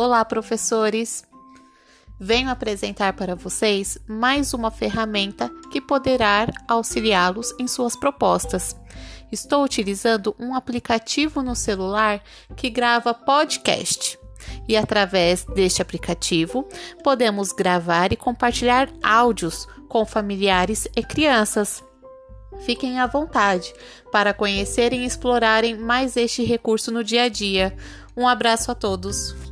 Olá, professores! Venho apresentar para vocês mais uma ferramenta que poderá auxiliá-los em suas propostas. Estou utilizando um aplicativo no celular que grava podcast. E através deste aplicativo, podemos gravar e compartilhar áudios com familiares e crianças. Fiquem à vontade para conhecerem e explorarem mais este recurso no dia a dia. Um abraço a todos.